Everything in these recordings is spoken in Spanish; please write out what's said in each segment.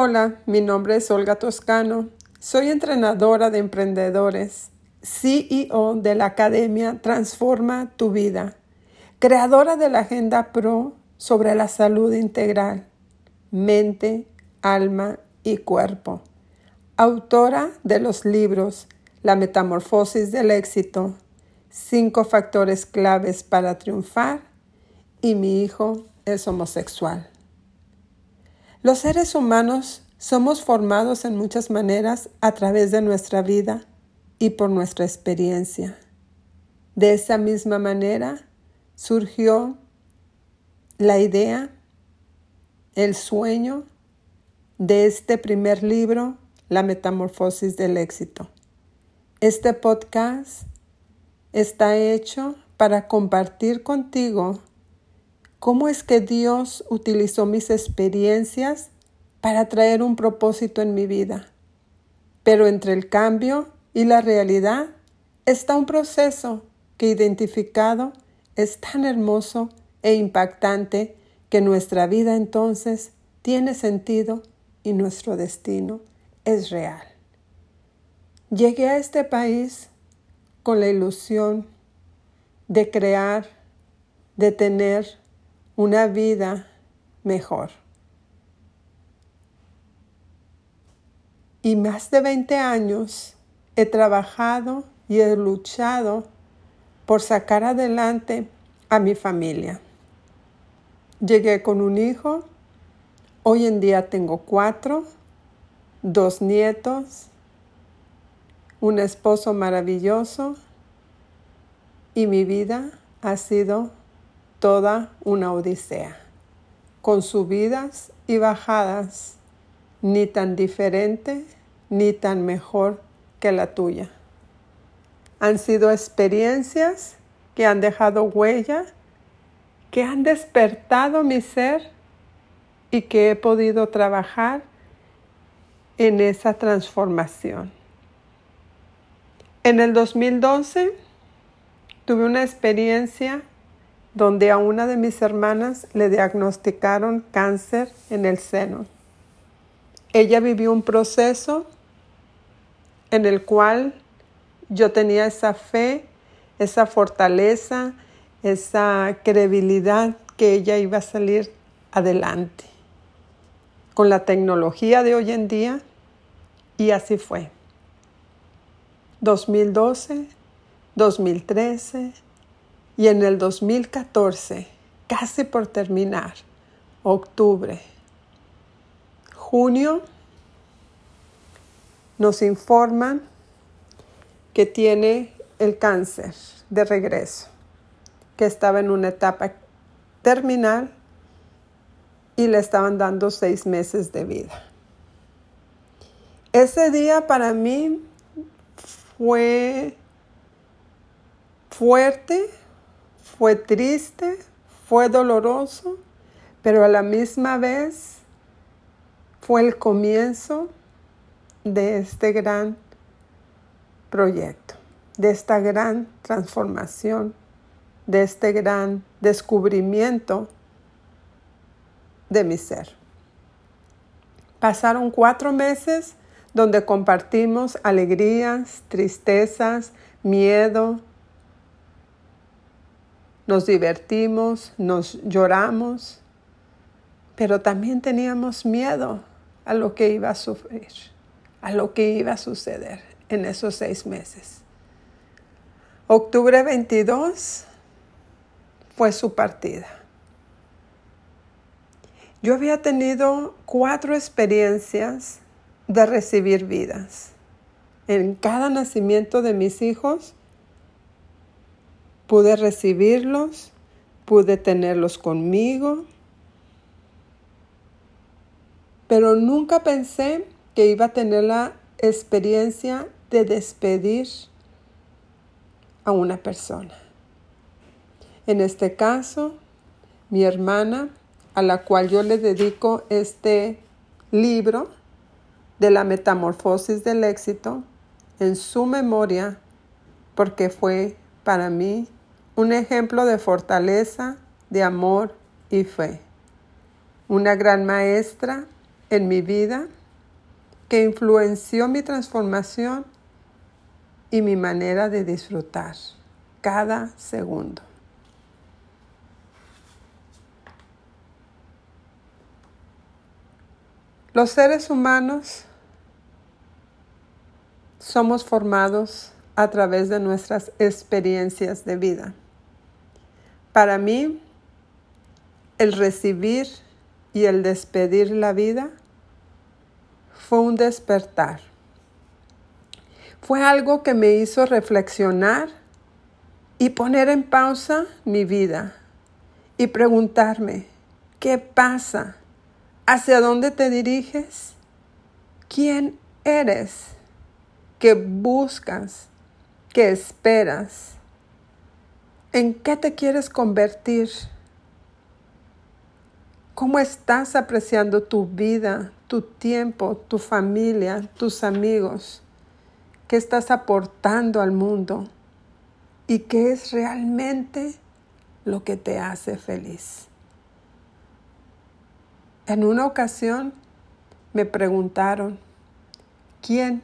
Hola, mi nombre es Olga Toscano. Soy entrenadora de emprendedores, CEO de la Academia Transforma tu Vida, creadora de la Agenda Pro sobre la salud integral, mente, alma y cuerpo, autora de los libros La Metamorfosis del Éxito, Cinco Factores Claves para Triunfar y Mi Hijo es Homosexual. Los seres humanos somos formados en muchas maneras a través de nuestra vida y por nuestra experiencia. De esa misma manera surgió la idea, el sueño de este primer libro, La Metamorfosis del Éxito. Este podcast está hecho para compartir contigo cómo es que Dios utilizó mis experiencias para traer un propósito en mi vida. Pero entre el cambio y la realidad está un proceso que identificado es tan hermoso e impactante que nuestra vida entonces tiene sentido y nuestro destino es real. Llegué a este país con la ilusión de crear, de tener una vida mejor. Y más de 20 años he trabajado y he luchado por sacar adelante a mi familia. Llegué con un hijo, hoy en día tengo cuatro, dos nietos, un esposo maravilloso y mi vida ha sido toda una odisea, con subidas y bajadas, ni tan diferente ni tan mejor que la tuya. Han sido experiencias que han dejado huella, que han despertado mi ser y que he podido trabajar en esa transformación. En el 2012 tuve una experiencia donde a una de mis hermanas le diagnosticaron cáncer en el seno. Ella vivió un proceso en el cual yo tenía esa fe, esa fortaleza, esa credibilidad que ella iba a salir adelante con la tecnología de hoy en día y así fue. 2012, 2013, y en el 2014, casi por terminar, octubre, junio, nos informan que tiene el cáncer de regreso, que estaba en una etapa terminal y le estaban dando seis meses de vida. Ese día para mí fue fuerte fue triste, fue doloroso, pero a la misma vez fue el comienzo de este gran proyecto, de esta gran transformación, de este gran descubrimiento de mi ser. Pasaron cuatro meses donde compartimos alegrías, tristezas, miedo, nos divertimos, nos lloramos, pero también teníamos miedo a lo que iba a sufrir, a lo que iba a suceder en esos seis meses. Octubre 22 fue su partida. Yo había tenido cuatro experiencias de recibir vidas. En cada nacimiento de mis hijos Pude recibirlos, pude tenerlos conmigo, pero nunca pensé que iba a tener la experiencia de despedir a una persona. En este caso, mi hermana, a la cual yo le dedico este libro de la metamorfosis del éxito, en su memoria, porque fue para mí un ejemplo de fortaleza, de amor y fe. Una gran maestra en mi vida que influenció mi transformación y mi manera de disfrutar cada segundo. Los seres humanos somos formados a través de nuestras experiencias de vida. Para mí, el recibir y el despedir la vida fue un despertar. Fue algo que me hizo reflexionar y poner en pausa mi vida y preguntarme, ¿qué pasa? ¿Hacia dónde te diriges? ¿Quién eres? ¿Qué buscas? ¿Qué esperas? ¿En qué te quieres convertir? ¿Cómo estás apreciando tu vida, tu tiempo, tu familia, tus amigos? ¿Qué estás aportando al mundo? ¿Y qué es realmente lo que te hace feliz? En una ocasión me preguntaron, ¿quién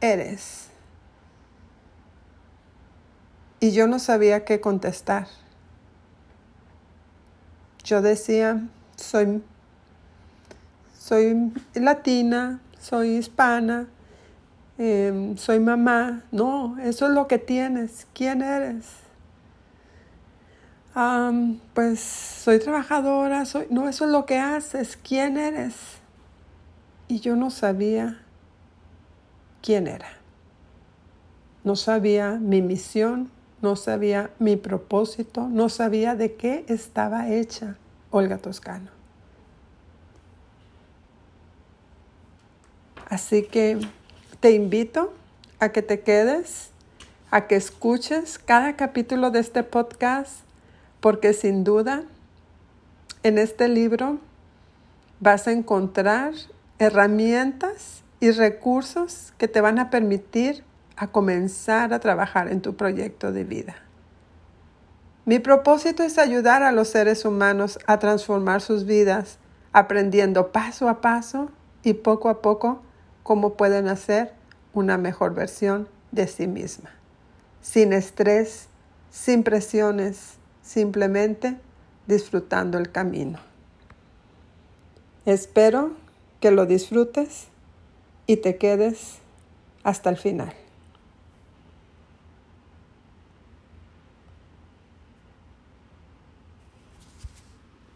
eres? Y yo no sabía qué contestar. Yo decía, soy, soy latina, soy hispana, em, soy mamá. No, eso es lo que tienes. ¿Quién eres? pues soy trabajadora, soy, no, eso es lo que haces, ¿quién eres? Y yo no sabía quién era. No sabía mi misión, no sabía mi propósito, no sabía de qué estaba hecha Olga Toscano. Así que te invito a que te quedes, a que escuches cada capítulo de este podcast porque sin duda en este libro vas a encontrar herramientas y recursos que te van a permitir a comenzar a trabajar en tu proyecto de vida. Mi propósito es ayudar a los seres humanos a transformar sus vidas, aprendiendo paso a paso y poco a poco cómo pueden hacer una mejor versión de sí misma, sin estrés, sin presiones, simplemente disfrutando el camino. Espero que lo disfrutes y te quedes hasta el final.